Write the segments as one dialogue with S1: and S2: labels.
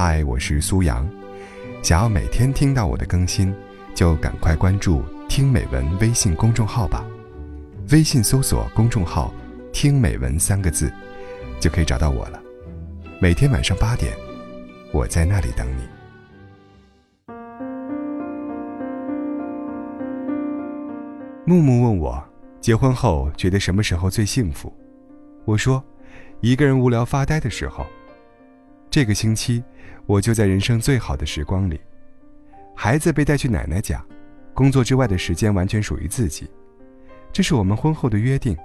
S1: 嗨，我是苏阳。想要每天听到我的更新，就赶快关注“听美文”微信公众号吧。微信搜索公众号“听美文”三个字，就可以找到我了。每天晚上八点，我在那里等你。木木问我，结婚后觉得什么时候最幸福？我说，一个人无聊发呆的时候。这个星期，我就在人生最好的时光里。孩子被带去奶奶家，工作之外的时间完全属于自己。这是我们婚后的约定，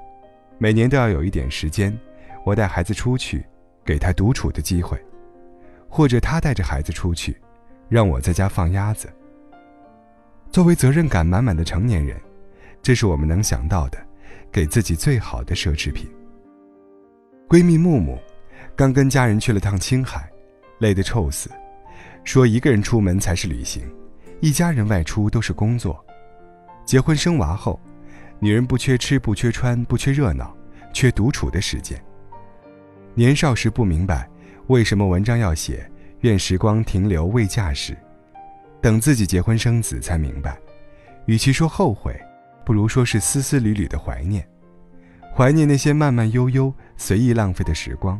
S1: 每年都要有一点时间，我带孩子出去，给他独处的机会，或者他带着孩子出去，让我在家放鸭子。作为责任感满满的成年人。这是我们能想到的，给自己最好的奢侈品。闺蜜木木，刚跟家人去了趟青海，累得臭死，说一个人出门才是旅行，一家人外出都是工作。结婚生娃后，女人不缺吃不缺穿不缺热闹，缺独处的时间。年少时不明白，为什么文章要写“愿时光停留未嫁时”，等自己结婚生子才明白，与其说后悔。不如说是丝丝缕缕的怀念，怀念那些慢慢悠悠、随意浪费的时光。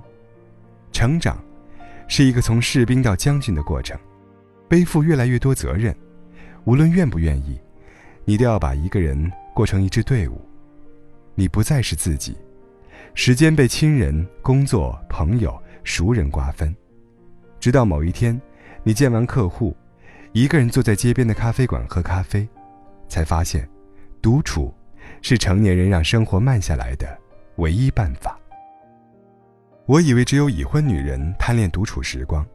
S1: 成长，是一个从士兵到将军的过程，背负越来越多责任。无论愿不愿意，你都要把一个人过成一支队伍。你不再是自己，时间被亲人、工作、朋友、熟人瓜分，直到某一天，你见完客户，一个人坐在街边的咖啡馆喝咖啡，才发现。独处，是成年人让生活慢下来的唯一办法。我以为只有已婚女人贪恋独处时光，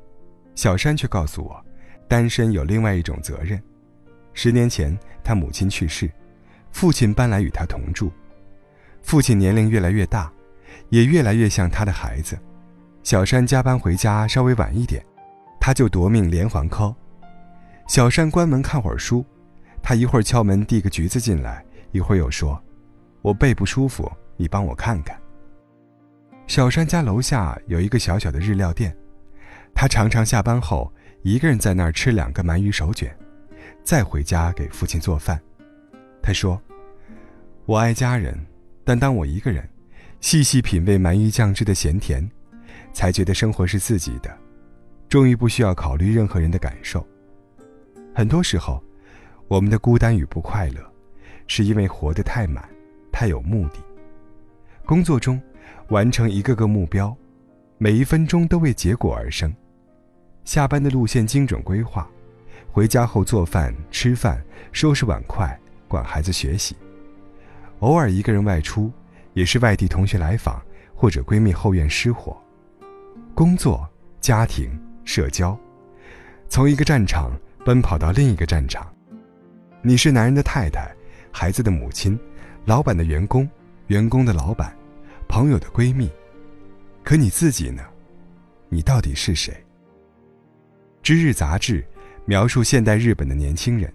S1: 小山却告诉我，单身有另外一种责任。十年前，他母亲去世，父亲搬来与他同住。父亲年龄越来越大，也越来越像他的孩子。小山加班回家稍微晚一点，他就夺命连环 call。小山关门看会儿书。他一会儿敲门递个橘子进来，一会儿又说：“我背不舒服，你帮我看看。”小山家楼下有一个小小的日料店，他常常下班后一个人在那儿吃两个鳗鱼手卷，再回家给父亲做饭。他说：“我爱家人，但当我一个人，细细品味鳗鱼酱汁的咸甜，才觉得生活是自己的，终于不需要考虑任何人的感受。很多时候。”我们的孤单与不快乐，是因为活得太满，太有目的。工作中，完成一个个目标，每一分钟都为结果而生。下班的路线精准规划，回家后做饭、吃饭、收拾碗筷、管孩子学习。偶尔一个人外出，也是外地同学来访或者闺蜜后院失火。工作、家庭、社交，从一个战场奔跑到另一个战场。你是男人的太太，孩子的母亲，老板的员工，员工的老板，朋友的闺蜜，可你自己呢？你到底是谁？《知日》杂志描述现代日本的年轻人，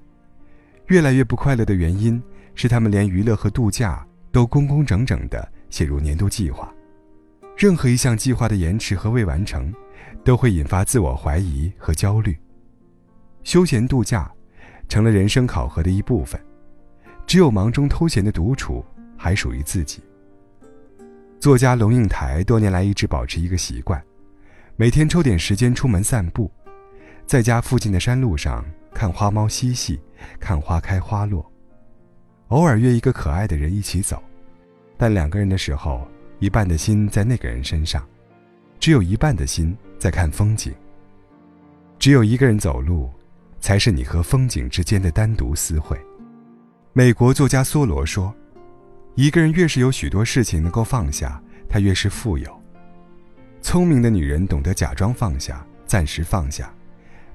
S1: 越来越不快乐的原因是他们连娱乐和度假都工工整整地写入年度计划，任何一项计划的延迟和未完成，都会引发自我怀疑和焦虑。休闲度假。成了人生考核的一部分，只有忙中偷闲的独处还属于自己。作家龙应台多年来一直保持一个习惯，每天抽点时间出门散步，在家附近的山路上看花猫嬉戏，看花开花落，偶尔约一个可爱的人一起走，但两个人的时候，一半的心在那个人身上，只有一半的心在看风景。只有一个人走路。才是你和风景之间的单独私会。美国作家梭罗说：“一个人越是有许多事情能够放下，他越是富有。聪明的女人懂得假装放下，暂时放下，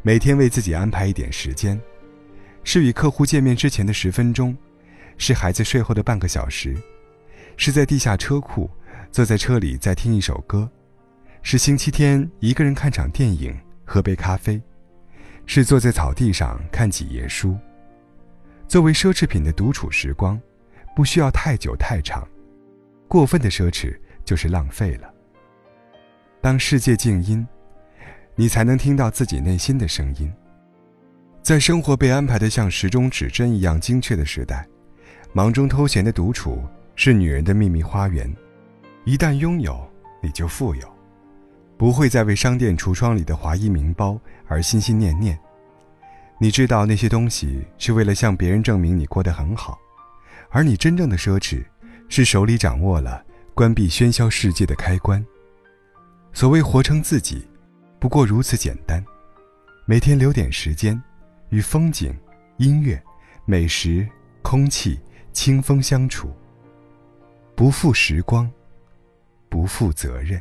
S1: 每天为自己安排一点时间，是与客户见面之前的十分钟，是孩子睡后的半个小时，是在地下车库坐在车里再听一首歌，是星期天一个人看场电影，喝杯咖啡。”是坐在草地上看几页书。作为奢侈品的独处时光，不需要太久太长，过分的奢侈就是浪费了。当世界静音，你才能听到自己内心的声音。在生活被安排的像时钟指针一样精确的时代，忙中偷闲的独处是女人的秘密花园。一旦拥有，你就富有，不会再为商店橱窗里的华衣名包而心心念念。你知道那些东西是为了向别人证明你过得很好，而你真正的奢侈，是手里掌握了关闭喧嚣世界的开关。所谓活成自己，不过如此简单。每天留点时间，与风景、音乐、美食、空气、清风相处，不负时光。不负责任。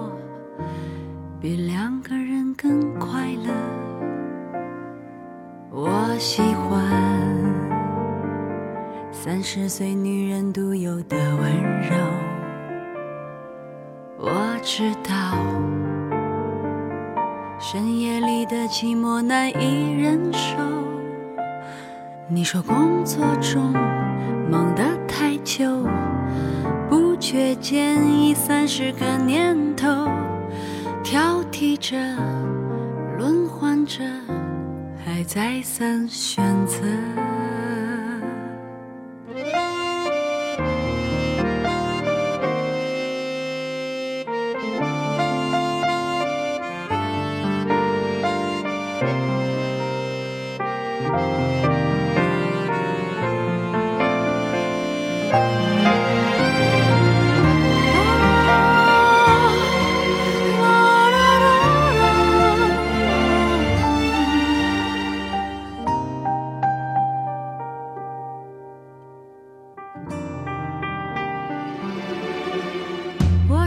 S2: 比两个人更快乐。我喜欢三十岁女人独有的温柔。我知道深夜里的寂寞难以忍受。你说工作中忙得太久，不觉间已三十个年头。着，轮换着，还再三选择。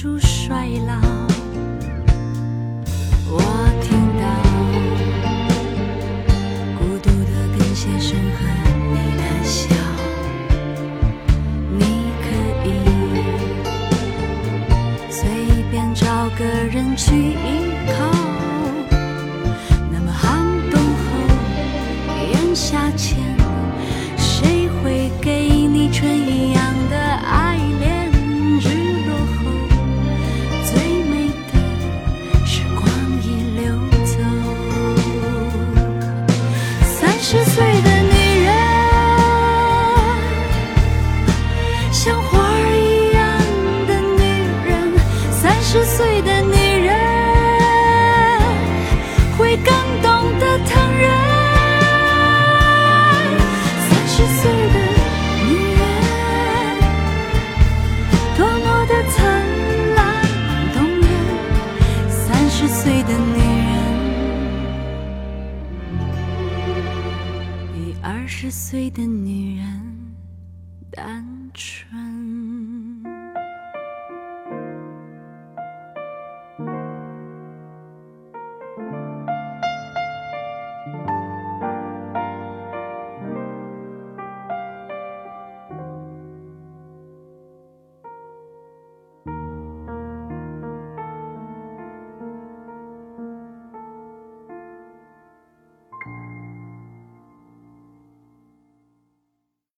S2: 貌。出衰老，我听到孤独的跟鞋声和你的笑，你可以随便找个人去依靠。那么寒冬后，炎夏前，十岁的女人会更懂得疼人。三十岁的女人多么的灿烂动人三十岁的女人比二十岁的女人单纯。